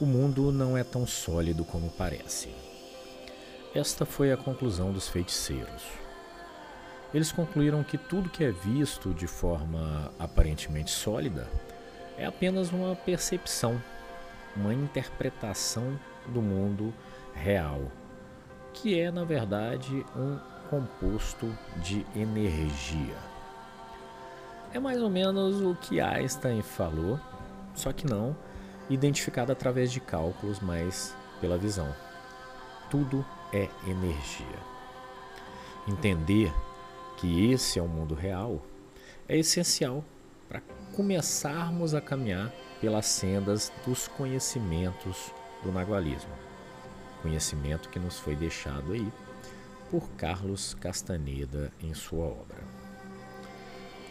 O mundo não é tão sólido como parece. Esta foi a conclusão dos feiticeiros. Eles concluíram que tudo que é visto de forma aparentemente sólida é apenas uma percepção, uma interpretação do mundo real, que é, na verdade, um composto de energia. É mais ou menos o que Einstein falou, só que não identificado através de cálculos, mas pela visão. Tudo é energia. Entender que esse é o mundo real é essencial para começarmos a caminhar pelas sendas dos conhecimentos do nagualismo. Conhecimento que nos foi deixado aí por Carlos Castaneda em sua obra.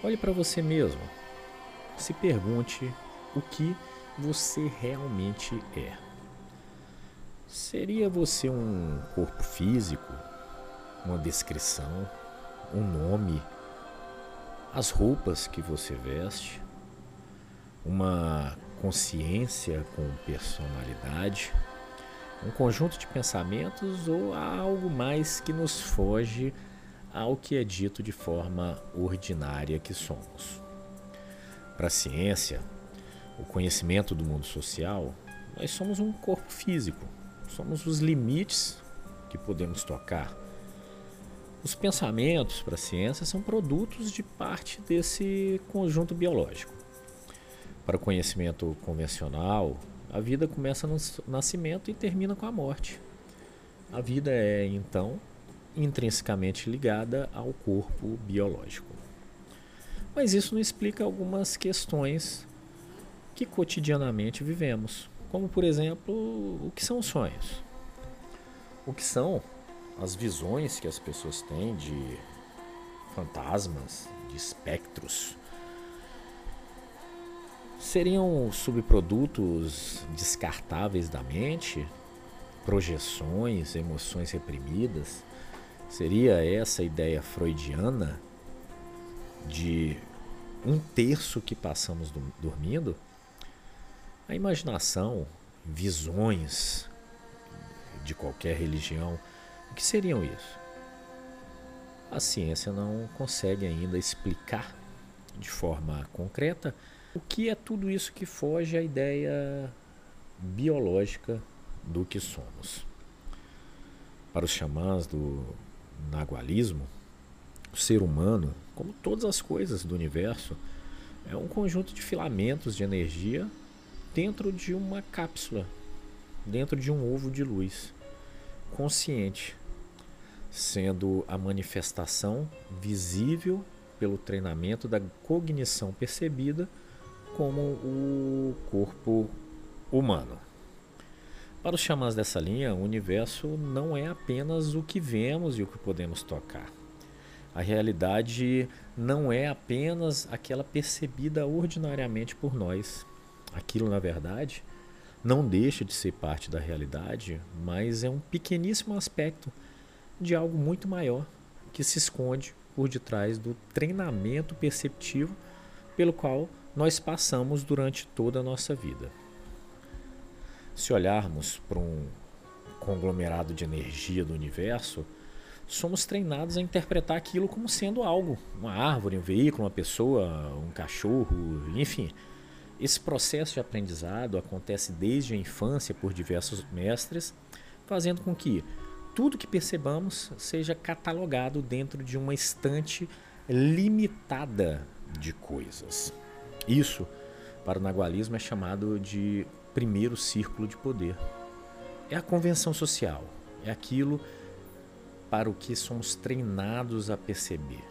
Olhe para você mesmo. Se pergunte o que você realmente é. Seria você um corpo físico, uma descrição, um nome, as roupas que você veste, uma consciência com personalidade? um conjunto de pensamentos ou algo mais que nos foge ao que é dito de forma ordinária que somos. Para a ciência, o conhecimento do mundo social, nós somos um corpo físico, somos os limites que podemos tocar. Os pensamentos para a ciência são produtos de parte desse conjunto biológico. Para o conhecimento convencional, a vida começa no nascimento e termina com a morte. A vida é, então, intrinsecamente ligada ao corpo biológico. Mas isso não explica algumas questões que cotidianamente vivemos, como, por exemplo, o que são sonhos. O que são as visões que as pessoas têm de fantasmas, de espectros, seriam subprodutos descartáveis da mente, projeções, emoções reprimidas? Seria essa a ideia freudiana de um terço que passamos dormindo? A imaginação, visões de qualquer religião, o que seriam isso? A ciência não consegue ainda explicar de forma concreta o que é tudo isso que foge à ideia biológica do que somos? Para os xamãs do nagualismo, o ser humano, como todas as coisas do universo, é um conjunto de filamentos de energia dentro de uma cápsula, dentro de um ovo de luz, consciente, sendo a manifestação visível pelo treinamento da cognição percebida como o corpo humano. Para os xamãs dessa linha, o universo não é apenas o que vemos e o que podemos tocar. A realidade não é apenas aquela percebida ordinariamente por nós. Aquilo, na verdade, não deixa de ser parte da realidade, mas é um pequeníssimo aspecto de algo muito maior que se esconde por detrás do treinamento perceptivo pelo qual nós passamos durante toda a nossa vida. Se olharmos para um conglomerado de energia do universo, somos treinados a interpretar aquilo como sendo algo, uma árvore, um veículo, uma pessoa, um cachorro, enfim. Esse processo de aprendizado acontece desde a infância por diversos mestres, fazendo com que tudo que percebamos seja catalogado dentro de uma estante limitada de coisas. Isso, para o nagualismo, é chamado de primeiro círculo de poder. É a convenção social, é aquilo para o que somos treinados a perceber.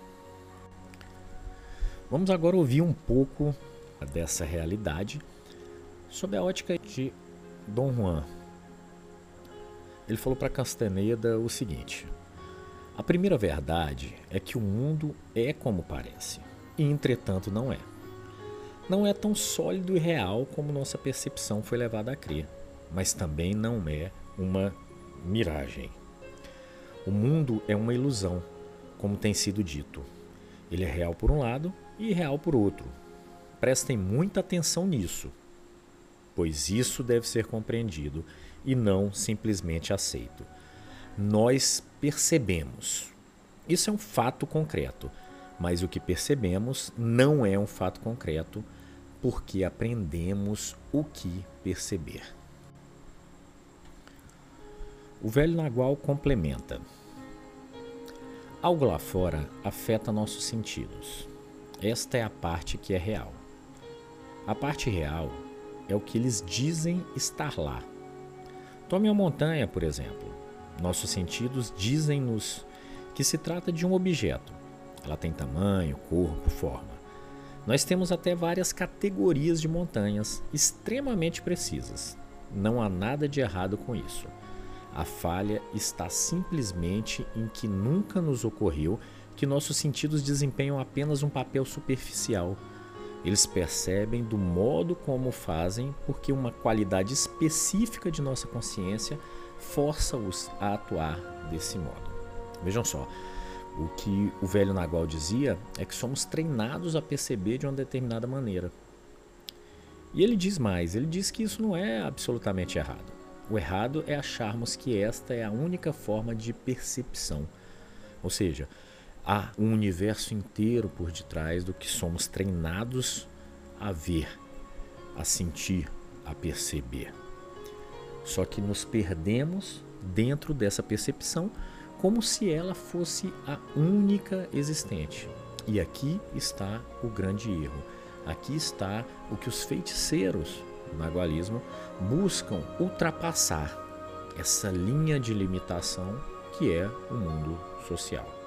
Vamos agora ouvir um pouco dessa realidade sob a ótica de Dom Juan. Ele falou para Castaneda o seguinte: A primeira verdade é que o mundo é como parece, e entretanto não é não é tão sólido e real como nossa percepção foi levada a crer, mas também não é uma miragem. O mundo é uma ilusão, como tem sido dito. Ele é real por um lado e irreal por outro. Prestem muita atenção nisso. pois isso deve ser compreendido e não simplesmente aceito. Nós percebemos. Isso é um fato concreto, mas o que percebemos não é um fato concreto porque aprendemos o que perceber. O velho Nagual complementa. Algo lá fora afeta nossos sentidos. Esta é a parte que é real. A parte real é o que eles dizem estar lá. Tome a montanha, por exemplo. Nossos sentidos dizem-nos que se trata de um objeto. Ela tem tamanho, corpo, forma. Nós temos até várias categorias de montanhas extremamente precisas. Não há nada de errado com isso. A falha está simplesmente em que nunca nos ocorreu que nossos sentidos desempenham apenas um papel superficial. Eles percebem do modo como fazem porque uma qualidade específica de nossa consciência força-os a atuar desse modo. Vejam só, o que o velho Nagual dizia é que somos treinados a perceber de uma determinada maneira. E ele diz mais, ele diz que isso não é absolutamente errado. O errado é acharmos que esta é a única forma de percepção. Ou seja, há um universo inteiro por detrás do que somos treinados a ver, a sentir, a perceber. Só que nos perdemos dentro dessa percepção como se ela fosse a única existente. E aqui está o grande erro. Aqui está o que os feiticeiros no nagualismo buscam ultrapassar essa linha de limitação que é o mundo social.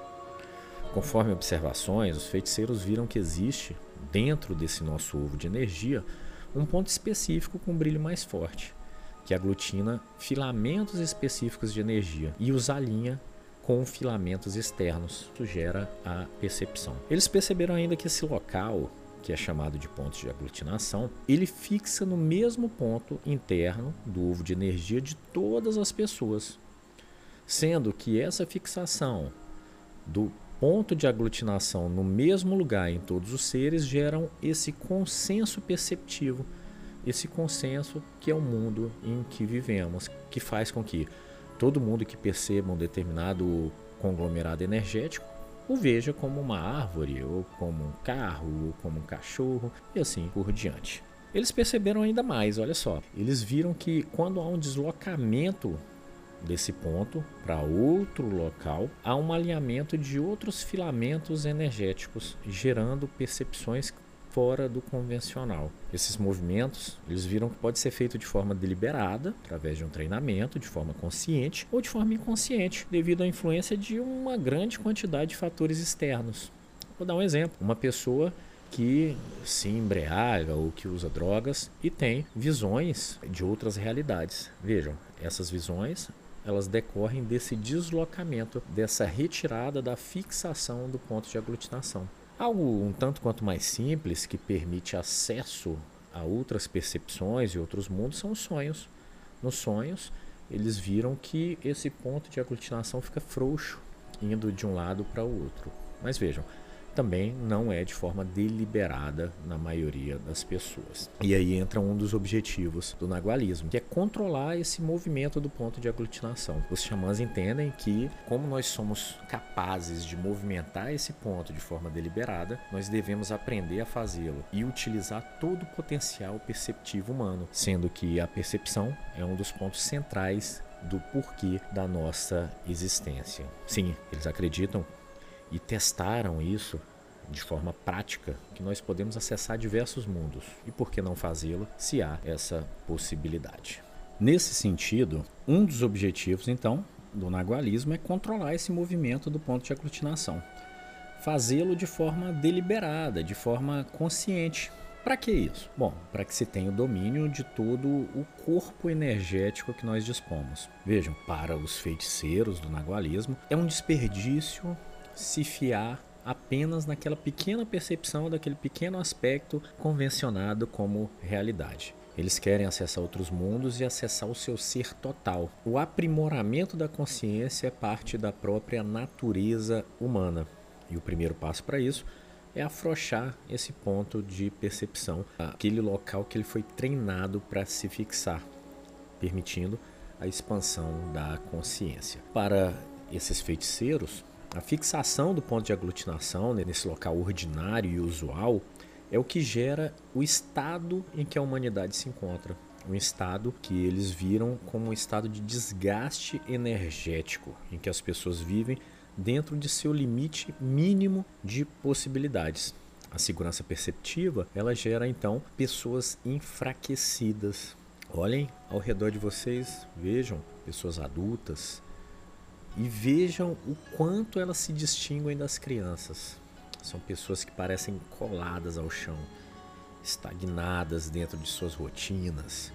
Conforme observações, os feiticeiros viram que existe, dentro desse nosso ovo de energia, um ponto específico com brilho mais forte, que aglutina filamentos específicos de energia e os alinha com filamentos externos. Isso gera a percepção. Eles perceberam ainda que esse local que é chamado de pontos de aglutinação, ele fixa no mesmo ponto interno do ovo de energia de todas as pessoas, sendo que essa fixação do ponto de aglutinação no mesmo lugar em todos os seres geram esse consenso perceptivo, esse consenso que é o mundo em que vivemos, que faz com que todo mundo que perceba um determinado conglomerado energético o veja como uma árvore, ou como um carro, ou como um cachorro, e assim por diante. Eles perceberam ainda mais, olha só. Eles viram que quando há um deslocamento desse ponto para outro local, há um alinhamento de outros filamentos energéticos, gerando percepções fora do convencional. Esses movimentos, eles viram que pode ser feito de forma deliberada, através de um treinamento, de forma consciente ou de forma inconsciente, devido à influência de uma grande quantidade de fatores externos. Vou dar um exemplo. Uma pessoa que se embriaga ou que usa drogas e tem visões de outras realidades. Vejam, essas visões elas decorrem desse deslocamento, dessa retirada da fixação do ponto de aglutinação. Algo um tanto quanto mais simples que permite acesso a outras percepções e outros mundos são os sonhos. Nos sonhos, eles viram que esse ponto de aglutinação fica frouxo, indo de um lado para o outro. Mas vejam, também não é de forma deliberada na maioria das pessoas. E aí entra um dos objetivos do nagualismo, que é controlar esse movimento do ponto de aglutinação. Os xamãs entendem que, como nós somos capazes de movimentar esse ponto de forma deliberada, nós devemos aprender a fazê-lo e utilizar todo o potencial perceptivo humano, sendo que a percepção é um dos pontos centrais do porquê da nossa existência. Sim, eles acreditam e testaram isso de forma prática, que nós podemos acessar diversos mundos. E por que não fazê-lo se há essa possibilidade? Nesse sentido, um dos objetivos, então, do nagualismo é controlar esse movimento do ponto de aglutinação. Fazê-lo de forma deliberada, de forma consciente. Para que isso? Bom, para que se tenha o domínio de todo o corpo energético que nós dispomos. Vejam, para os feiticeiros do nagualismo, é um desperdício se fiar apenas naquela pequena percepção daquele pequeno aspecto convencionado como realidade. Eles querem acessar outros mundos e acessar o seu ser total. O aprimoramento da consciência é parte da própria natureza humana. E o primeiro passo para isso é afrouxar esse ponto de percepção, aquele local que ele foi treinado para se fixar, permitindo a expansão da consciência. Para esses feiticeiros, a fixação do ponto de aglutinação nesse local ordinário e usual é o que gera o estado em que a humanidade se encontra. Um estado que eles viram como um estado de desgaste energético, em que as pessoas vivem dentro de seu limite mínimo de possibilidades. A segurança perceptiva, ela gera então pessoas enfraquecidas. Olhem ao redor de vocês, vejam pessoas adultas e vejam o quanto elas se distinguem das crianças. São pessoas que parecem coladas ao chão, estagnadas dentro de suas rotinas,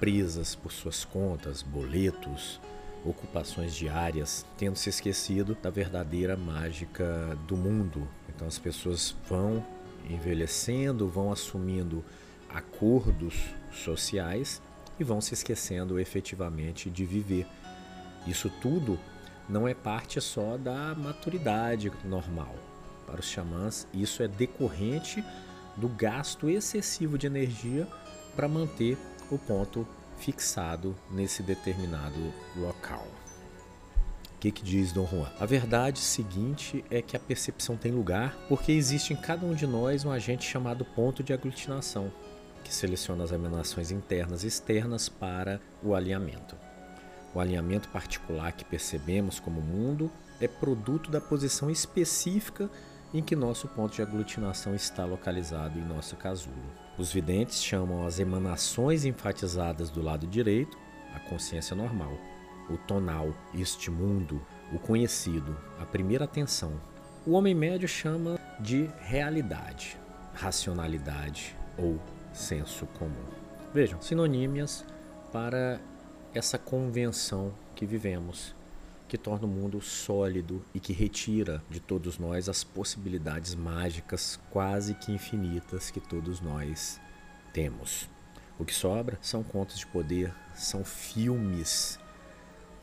presas por suas contas, boletos, ocupações diárias, tendo se esquecido da verdadeira mágica do mundo. Então as pessoas vão envelhecendo, vão assumindo acordos sociais e vão se esquecendo efetivamente de viver. Isso tudo não é parte só da maturidade normal. Para os xamãs, isso é decorrente do gasto excessivo de energia para manter o ponto fixado nesse determinado local. O que, que diz Dom Juan? A verdade seguinte é que a percepção tem lugar porque existe em cada um de nós um agente chamado ponto de aglutinação, que seleciona as emanações internas e externas para o alinhamento. O alinhamento particular que percebemos como mundo é produto da posição específica em que nosso ponto de aglutinação está localizado em nosso casulo. Os videntes chamam as emanações enfatizadas do lado direito a consciência normal, o tonal, este mundo, o conhecido, a primeira atenção. O homem médio chama de realidade, racionalidade ou senso comum. Vejam, sinonímias para essa convenção que vivemos que torna o mundo sólido e que retira de todos nós as possibilidades mágicas quase que infinitas que todos nós temos. O que sobra são contos de poder, são filmes,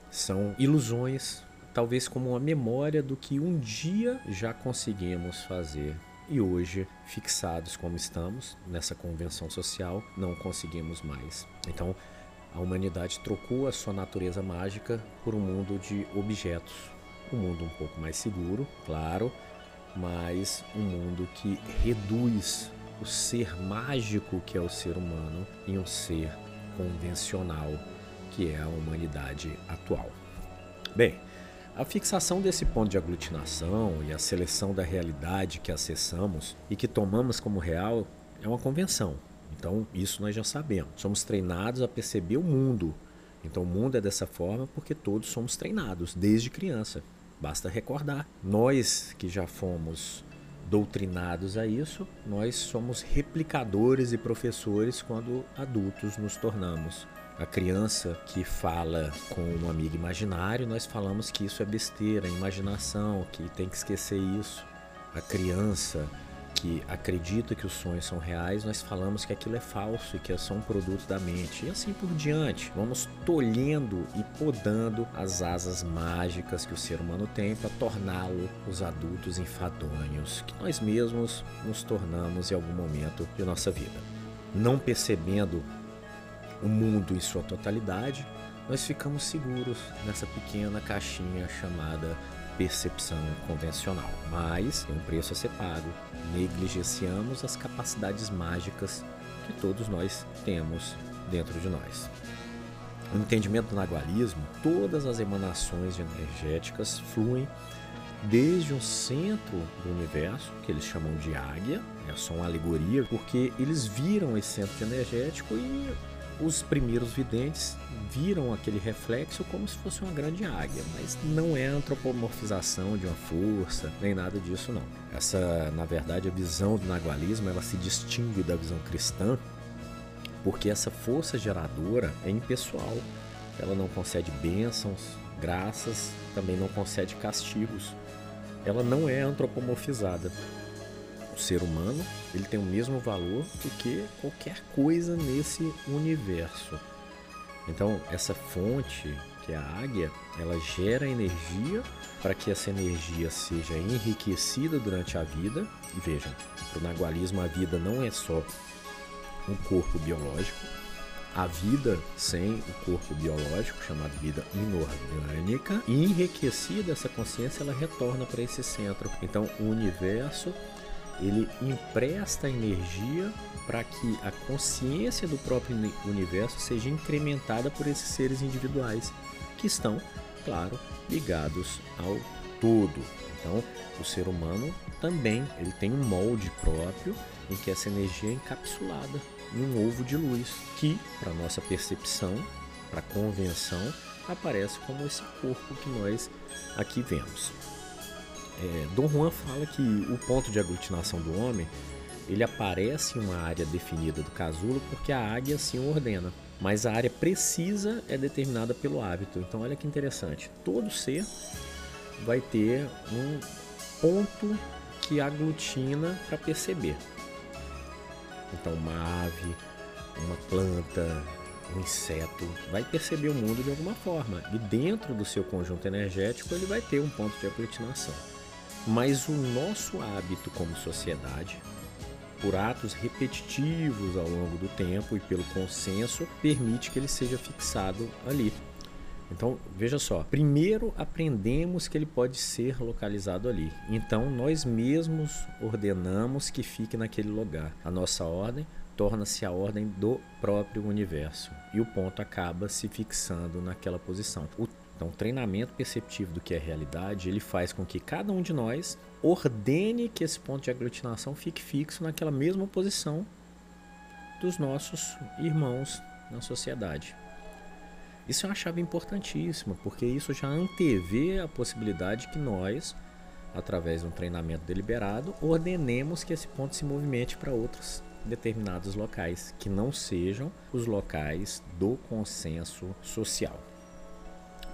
são ilusões, talvez como uma memória do que um dia já conseguimos fazer e hoje, fixados como estamos nessa convenção social, não conseguimos mais. Então, a humanidade trocou a sua natureza mágica por um mundo de objetos. Um mundo um pouco mais seguro, claro, mas um mundo que reduz o ser mágico que é o ser humano em um ser convencional que é a humanidade atual. Bem, a fixação desse ponto de aglutinação e a seleção da realidade que acessamos e que tomamos como real é uma convenção, então, isso nós já sabemos. Somos treinados a perceber o mundo. Então, o mundo é dessa forma porque todos somos treinados desde criança. Basta recordar. Nós que já fomos doutrinados a isso, nós somos replicadores e professores quando adultos nos tornamos. A criança que fala com um amigo imaginário, nós falamos que isso é besteira, imaginação, que tem que esquecer isso. A criança que acredita que os sonhos são reais, nós falamos que aquilo é falso e que é só um produto da mente. E assim por diante. Vamos tolhendo e podando as asas mágicas que o ser humano tem para torná-lo os adultos enfadonhos que nós mesmos nos tornamos em algum momento de nossa vida. Não percebendo o mundo em sua totalidade, nós ficamos seguros nessa pequena caixinha chamada percepção convencional, mas tem um preço a ser pago. Negligenciamos as capacidades mágicas que todos nós temos dentro de nós. No entendimento do nagualismo, todas as emanações energéticas fluem desde um centro do universo, que eles chamam de águia, é só uma alegoria, porque eles viram esse centro energético e os primeiros videntes viram aquele reflexo como se fosse uma grande águia, mas não é antropomorfização de uma força, nem nada disso não. Essa, na verdade, a visão do nagualismo, ela se distingue da visão cristã, porque essa força geradora é impessoal. Ela não concede bênçãos, graças, também não concede castigos. Ela não é antropomorfizada o ser humano ele tem o mesmo valor do que qualquer coisa nesse universo. Então, essa fonte, que é a águia, ela gera energia para que essa energia seja enriquecida durante a vida. E vejam, para o nagualismo a vida não é só um corpo biológico, a vida sem o corpo biológico, chamado vida inorgânica, e enriquecida essa consciência, ela retorna para esse centro. Então, o universo ele empresta energia para que a consciência do próprio universo seja incrementada por esses seres individuais que estão, claro, ligados ao todo. Então, o ser humano também ele tem um molde próprio em que essa energia é encapsulada em um ovo de luz que, para nossa percepção, para convenção, aparece como esse corpo que nós aqui vemos. É, Dom Juan fala que o ponto de aglutinação do homem ele aparece em uma área definida do casulo porque a águia assim o ordena, mas a área precisa é determinada pelo hábito. Então olha que interessante, todo ser vai ter um ponto que aglutina para perceber. Então uma ave, uma planta, um inseto vai perceber o mundo de alguma forma e dentro do seu conjunto energético ele vai ter um ponto de aglutinação. Mas o nosso hábito como sociedade, por atos repetitivos ao longo do tempo e pelo consenso, permite que ele seja fixado ali. Então, veja só, primeiro aprendemos que ele pode ser localizado ali. Então, nós mesmos ordenamos que fique naquele lugar. A nossa ordem torna-se a ordem do próprio universo e o ponto acaba se fixando naquela posição. O então, o treinamento perceptivo do que é realidade, ele faz com que cada um de nós ordene que esse ponto de aglutinação fique fixo naquela mesma posição dos nossos irmãos na sociedade. Isso é uma chave importantíssima, porque isso já antevê a possibilidade que nós, através de um treinamento deliberado, ordenemos que esse ponto se movimente para outros determinados locais, que não sejam os locais do consenso social.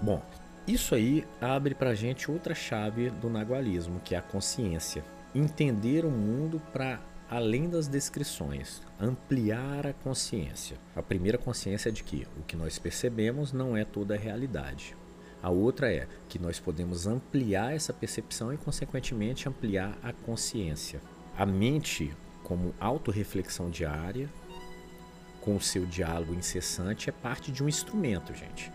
Bom, isso aí abre para gente outra chave do nagualismo, que é a consciência. Entender o mundo para além das descrições, ampliar a consciência. A primeira consciência é de que o que nós percebemos não é toda a realidade. A outra é que nós podemos ampliar essa percepção e, consequentemente, ampliar a consciência. A mente, como autorreflexão diária, com o seu diálogo incessante, é parte de um instrumento, gente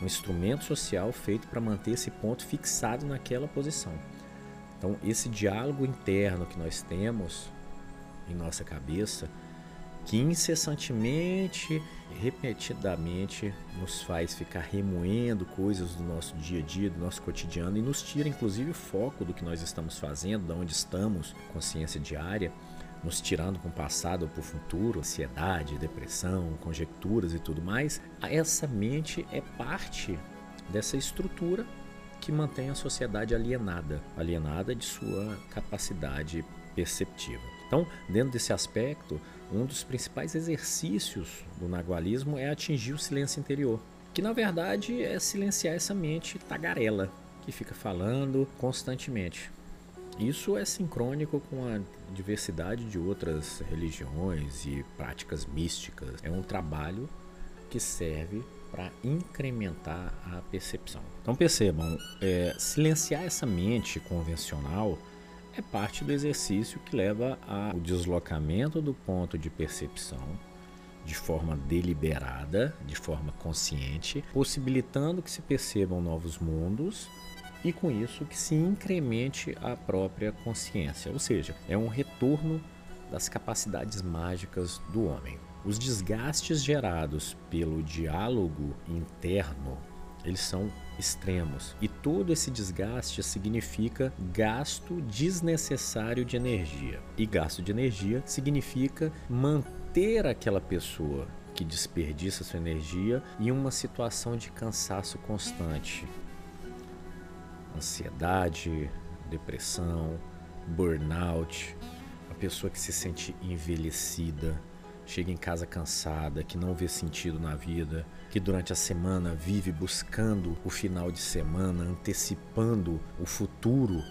um instrumento social feito para manter esse ponto fixado naquela posição. Então, esse diálogo interno que nós temos em nossa cabeça, que incessantemente, repetidamente nos faz ficar remoendo coisas do nosso dia a dia, do nosso cotidiano e nos tira inclusive o foco do que nós estamos fazendo, de onde estamos, consciência diária nos tirando para o passado para o futuro, ansiedade, depressão, conjecturas e tudo mais, essa mente é parte dessa estrutura que mantém a sociedade alienada, alienada de sua capacidade perceptiva. Então, dentro desse aspecto, um dos principais exercícios do nagualismo é atingir o silêncio interior, que na verdade é silenciar essa mente tagarela que fica falando constantemente. Isso é sincrônico com a diversidade de outras religiões e práticas místicas. É um trabalho que serve para incrementar a percepção. Então percebam, é, silenciar essa mente convencional é parte do exercício que leva ao deslocamento do ponto de percepção de forma deliberada, de forma consciente, possibilitando que se percebam novos mundos e com isso que se incremente a própria consciência, ou seja, é um retorno das capacidades mágicas do homem. Os desgastes gerados pelo diálogo interno, eles são extremos. E todo esse desgaste significa gasto desnecessário de energia. E gasto de energia significa manter aquela pessoa que desperdiça sua energia em uma situação de cansaço constante, ansiedade, depressão, burnout, a pessoa que se sente envelhecida, chega em casa cansada, que não vê sentido na vida, que durante a semana vive buscando o final de semana, antecipando o futuro,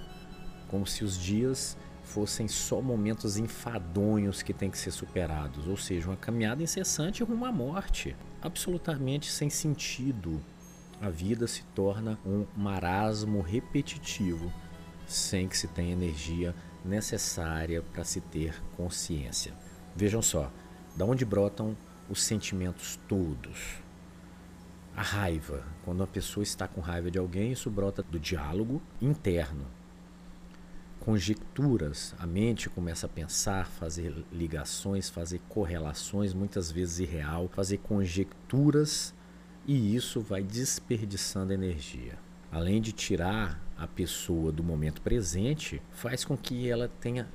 como se os dias fossem só momentos enfadonhos que têm que ser superados, ou seja, uma caminhada incessante rumo à morte, absolutamente sem sentido. A vida se torna um marasmo repetitivo, sem que se tenha energia necessária para se ter consciência. Vejam só, da onde brotam os sentimentos todos? A raiva. Quando uma pessoa está com raiva de alguém, isso brota do diálogo interno. Conjecturas, a mente começa a pensar, fazer ligações, fazer correlações, muitas vezes irreal, fazer conjecturas e isso vai desperdiçando energia. Além de tirar a pessoa do momento presente, faz com que ela tenha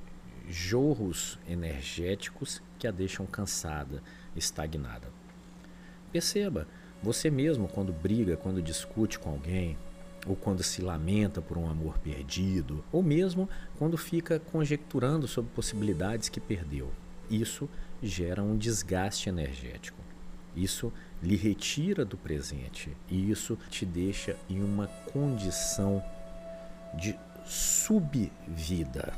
jorros energéticos que a deixam cansada, estagnada. Perceba, você mesmo, quando briga, quando discute com alguém, ou quando se lamenta por um amor perdido, ou mesmo quando fica conjecturando sobre possibilidades que perdeu, isso gera um desgaste energético. Isso lhe retira do presente e isso te deixa em uma condição de subvida,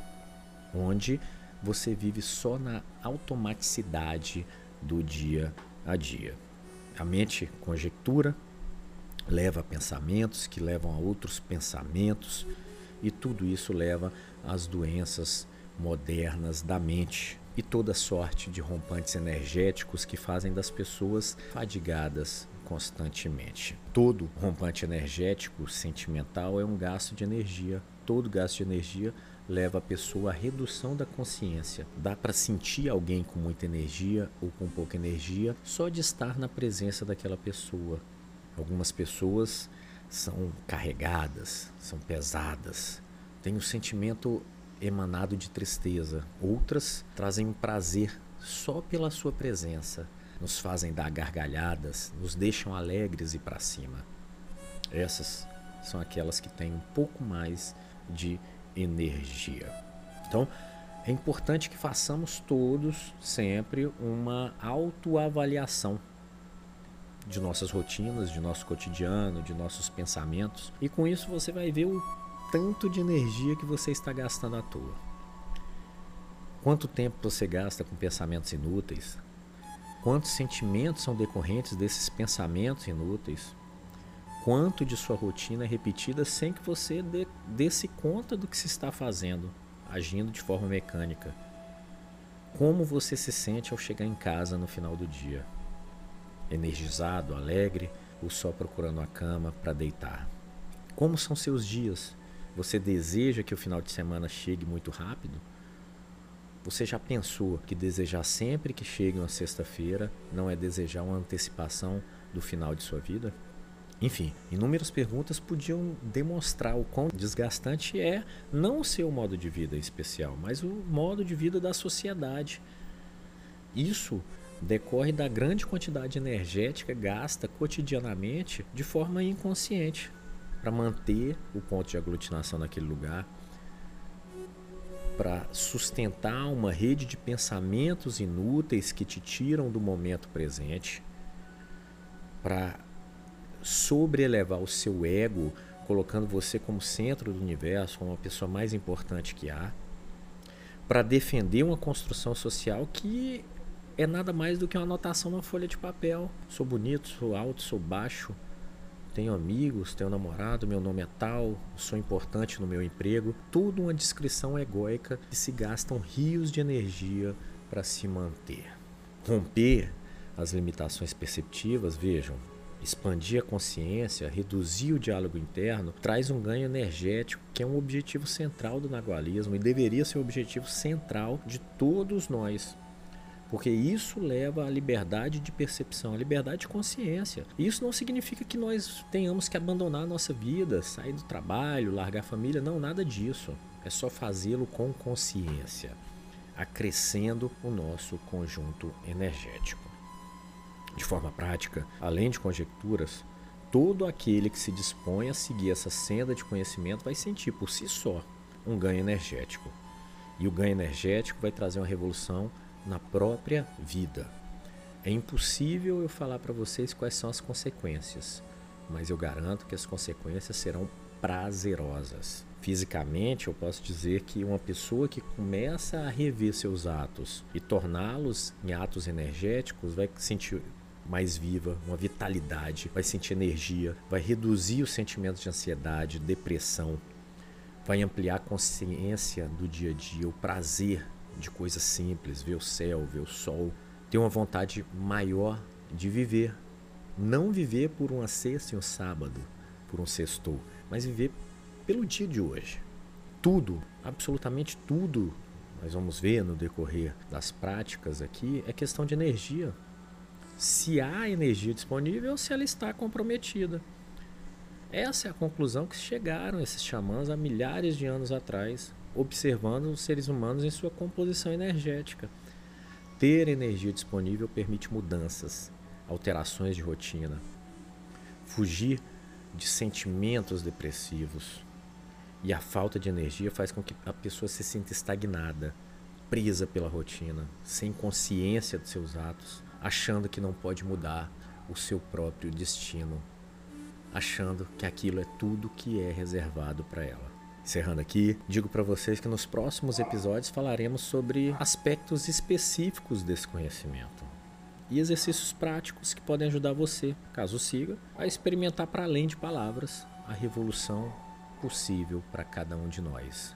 onde você vive só na automaticidade do dia a dia. A mente conjectura, leva a pensamentos que levam a outros pensamentos, e tudo isso leva às doenças modernas da mente e toda sorte de rompantes energéticos que fazem das pessoas fadigadas constantemente. Todo rompante energético sentimental é um gasto de energia. Todo gasto de energia leva a pessoa à redução da consciência. Dá para sentir alguém com muita energia ou com pouca energia só de estar na presença daquela pessoa. Algumas pessoas são carregadas, são pesadas, têm um sentimento emanado de tristeza. Outras trazem prazer só pela sua presença, nos fazem dar gargalhadas, nos deixam alegres e para cima. Essas são aquelas que têm um pouco mais de energia. Então, é importante que façamos todos sempre uma autoavaliação de nossas rotinas, de nosso cotidiano, de nossos pensamentos. E com isso você vai ver o tanto de energia que você está gastando à toa. Quanto tempo você gasta com pensamentos inúteis? Quantos sentimentos são decorrentes desses pensamentos inúteis? quanto de sua rotina é repetida sem que você dê, dê-se conta do que se está fazendo, agindo de forma mecânica. Como você se sente ao chegar em casa no final do dia? Energizado, alegre ou só procurando a cama para deitar? Como são seus dias? Você deseja que o final de semana chegue muito rápido? Você já pensou que desejar sempre que chegue uma sexta-feira não é desejar uma antecipação do final de sua vida? Enfim, inúmeras perguntas podiam demonstrar o quão desgastante é não o seu modo de vida especial, mas o modo de vida da sociedade. Isso decorre da grande quantidade energética gasta cotidianamente de forma inconsciente para manter o ponto de aglutinação naquele lugar, para sustentar uma rede de pensamentos inúteis que te tiram do momento presente, para sobreelevar o seu ego, colocando você como centro do universo, como a pessoa mais importante que há, para defender uma construção social que é nada mais do que uma anotação numa folha de papel. Sou bonito, sou alto, sou baixo, tenho amigos, tenho namorado, meu nome é tal, sou importante no meu emprego. Tudo uma descrição egóica que se gastam rios de energia para se manter. Romper as limitações perceptivas, vejam, expandir a consciência, reduzir o diálogo interno, traz um ganho energético que é um objetivo central do nagualismo e deveria ser o objetivo central de todos nós. Porque isso leva à liberdade de percepção, à liberdade de consciência. Isso não significa que nós tenhamos que abandonar a nossa vida, sair do trabalho, largar a família. Não, nada disso. É só fazê-lo com consciência, acrescendo o nosso conjunto energético. De forma prática, além de conjecturas, todo aquele que se dispõe a seguir essa senda de conhecimento vai sentir por si só um ganho energético. E o ganho energético vai trazer uma revolução na própria vida. É impossível eu falar para vocês quais são as consequências, mas eu garanto que as consequências serão prazerosas. Fisicamente, eu posso dizer que uma pessoa que começa a rever seus atos e torná-los em atos energéticos vai sentir mais viva, uma vitalidade, vai sentir energia, vai reduzir os sentimentos de ansiedade, depressão, vai ampliar a consciência do dia a dia, o prazer de coisas simples, ver o céu, ver o sol, ter uma vontade maior de viver. Não viver por uma sexta e um sábado, por um sextou, mas viver pelo dia de hoje. Tudo, absolutamente tudo, nós vamos ver no decorrer das práticas aqui, é questão de energia. Se há energia disponível, se ela está comprometida. Essa é a conclusão que chegaram esses xamãs há milhares de anos atrás, observando os seres humanos em sua composição energética. Ter energia disponível permite mudanças, alterações de rotina, fugir de sentimentos depressivos. E a falta de energia faz com que a pessoa se sinta estagnada, presa pela rotina, sem consciência de seus atos, achando que não pode mudar o seu próprio destino, achando que aquilo é tudo que é reservado para ela. Encerrando aqui, digo para vocês que nos próximos episódios falaremos sobre aspectos específicos desse conhecimento e exercícios práticos que podem ajudar você, caso siga, a experimentar para além de palavras a revolução possível para cada um de nós.